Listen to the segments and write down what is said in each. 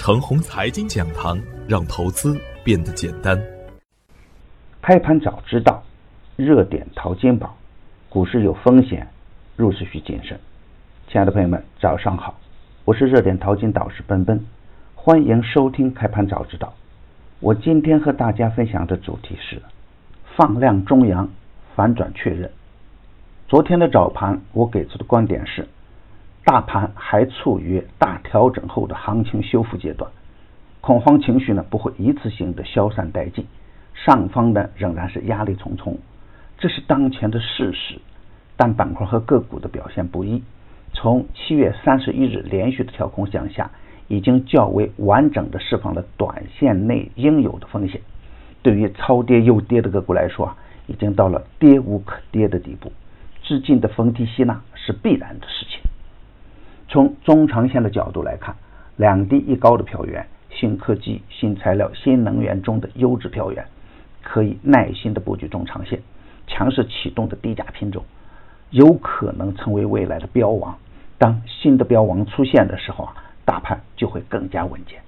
程红财经讲堂，让投资变得简单。开盘早知道，热点淘金宝，股市有风险，入市需谨慎。亲爱的朋友们，早上好，我是热点淘金导师奔奔，欢迎收听开盘早知道。我今天和大家分享的主题是放量中阳，反转确认。昨天的早盘，我给出的观点是。大盘还处于大调整后的行情修复阶段，恐慌情绪呢不会一次性的消散殆尽，上方呢仍然是压力重重，这是当前的事实。但板块和个股的表现不一，从七月三十一日连续的跳空向下，已经较为完整的释放了短线内应有的风险。对于超跌又跌的个股来说啊，已经到了跌无可跌的地步，至今的逢低吸纳是必然的事情。从中长线的角度来看，两低一高的票源，新科技、新材料、新能源中的优质票源，可以耐心的布局中长线。强势启动的低价品种，有可能成为未来的标王。当新的标王出现的时候啊，大盘就会更加稳健。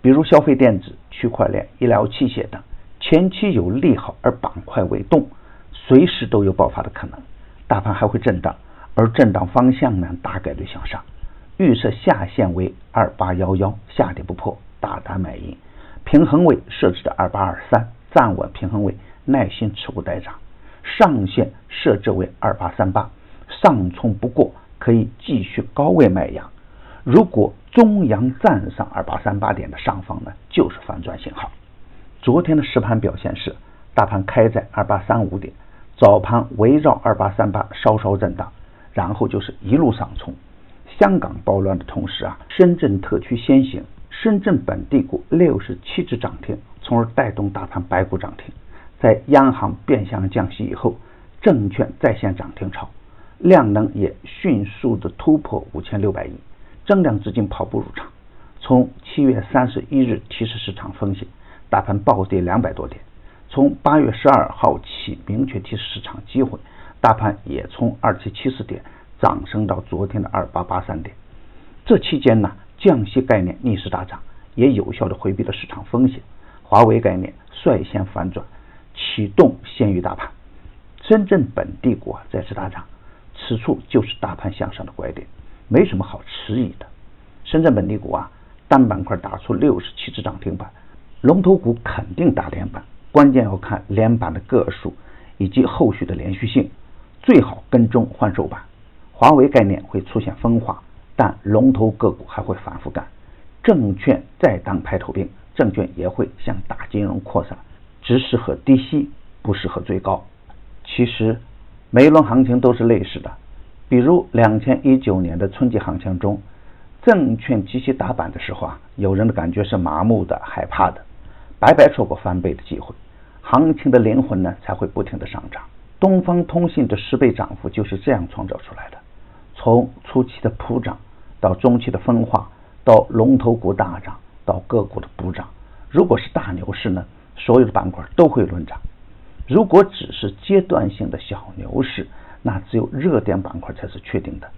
比如消费电子、区块链、医疗器械等，前期有利好而板块未动，随时都有爆发的可能。大盘还会震荡，而震荡方向呢，大概率向上。预设下限为二八幺幺，下跌不破，大胆买进。平衡位设置的二八二三，站稳平衡位，耐心持股待涨。上限设置为二八三八，上冲不过，可以继续高位卖阳。如果中阳站上二八三八点的上方呢，就是反转信号。昨天的实盘表现是，大盘开在二八三五点，早盘围绕二八三八稍稍震荡，然后就是一路上冲。香港暴乱的同时啊，深圳特区先行，深圳本地股六十七只涨停，从而带动大盘白股涨停。在央行变相降息以后，证券再现涨停潮，量能也迅速的突破五千六百亿，增量资金跑步入场。从七月三十一日提示市场风险，大盘暴跌两百多点；从八月十二号起明确提示市场机会，大盘也从二七七四点。涨升到昨天的二八八三点，这期间呢，降息概念逆势大涨，也有效的回避了市场风险。华为概念率先反转，启动先于大盘。深圳本地股啊再次大涨，此处就是大盘向上的拐点，没什么好迟疑的。深圳本地股啊，单板块打出六十七只涨停板，龙头股肯定打连板，关键要看连板的个数以及后续的连续性，最好跟踪换手板。华为概念会出现分化，但龙头个股还会反复干。证券再当排头兵，证券也会向大金融扩散，只适合低吸，不适合追高。其实每一轮行情都是类似的，比如两千一九年的春季行情中，证券极其打板的时候啊，有人的感觉是麻木的、害怕的，白白错过翻倍的机会。行情的灵魂呢，才会不停的上涨。东方通信的十倍涨幅就是这样创造出来的。从初期的普涨到中期的分化，到龙头股大涨，到个股的补涨。如果是大牛市呢，所有的板块都会轮涨；如果只是阶段性的小牛市，那只有热点板块才是确定的。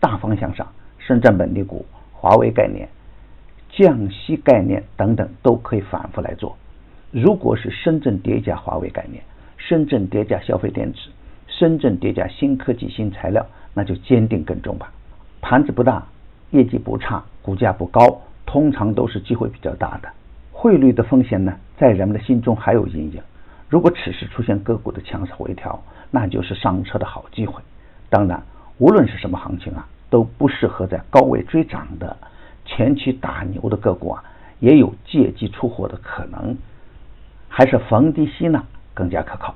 大方向上，深圳本地股、华为概念、降息概念等等都可以反复来做。如果是深圳叠加华为概念，深圳叠加消费电子，深圳叠加新科技新材料。那就坚定跟踪吧，盘子不大，业绩不差，股价不高，通常都是机会比较大的。汇率的风险呢，在人们的心中还有阴影。如果此时出现个股的强势回调，那就是上车的好机会。当然，无论是什么行情啊，都不适合在高位追涨的。前期打牛的个股啊，也有借机出货的可能，还是逢低吸纳更加可靠。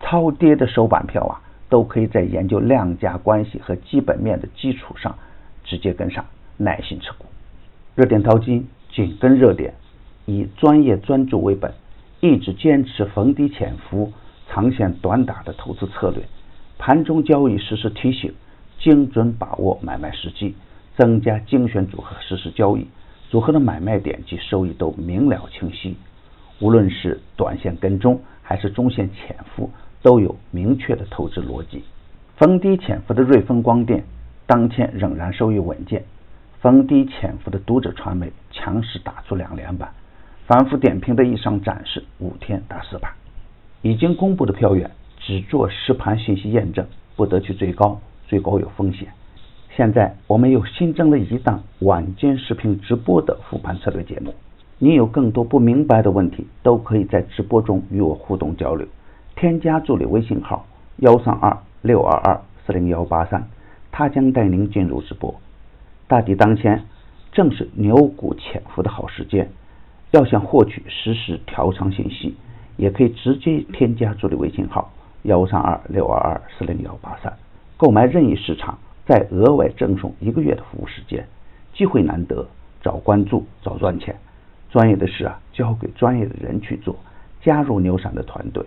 超跌的收板票啊。都可以在研究量价关系和基本面的基础上直接跟上，耐心持股。热点淘金紧跟热点，以专业专注为本，一直坚持逢低潜伏、长线短打的投资策略。盘中交易实时提醒，精准把握买卖时机，增加精选组合实时交易，组合的买卖点及收益都明了清晰。无论是短线跟踪还是中线潜伏。都有明确的投资逻辑。逢低潜伏的瑞丰光电当天仍然收益稳健，逢低潜伏的读者传媒强势打出两连板，反复点评的一上展示五天打四板。已经公布的票源只做实盘信息验证，不得去追高，追高有风险。现在我们又新增了一档晚间视频直播的复盘策略节目，你有更多不明白的问题，都可以在直播中与我互动交流。添加助理微信号幺三二六二二四零幺八三，他将带您进入直播。大敌当前，正是牛股潜伏的好时间。要想获取实时调仓信息，也可以直接添加助理微信号幺三二六二二四零幺八三，购买任意市场。再额外赠送一个月的服务时间，机会难得，早关注早赚钱。专业的事啊，交给专业的人去做。加入牛散的团队，